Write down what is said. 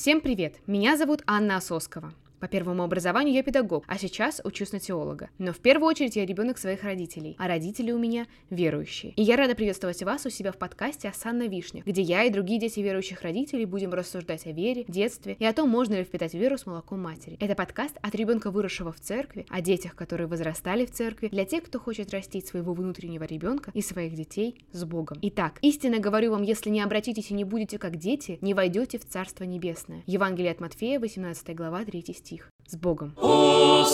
Всем привет! Меня зовут Анна Ососкова. По первому образованию я педагог, а сейчас учусь на теолога. Но в первую очередь я ребенок своих родителей, а родители у меня верующие. И я рада приветствовать вас у себя в подкасте «Осан на вишнях», где я и другие дети верующих родителей будем рассуждать о вере, детстве и о том, можно ли впитать веру с молоком матери. Это подкаст от ребенка, выросшего в церкви, о детях, которые возрастали в церкви, для тех, кто хочет растить своего внутреннего ребенка и своих детей с Богом. Итак, истинно говорю вам, если не обратитесь и не будете как дети, не войдете в Царство Небесное. Евангелие от Матфея, 18 глава, 3 стих стих. С Богом! О,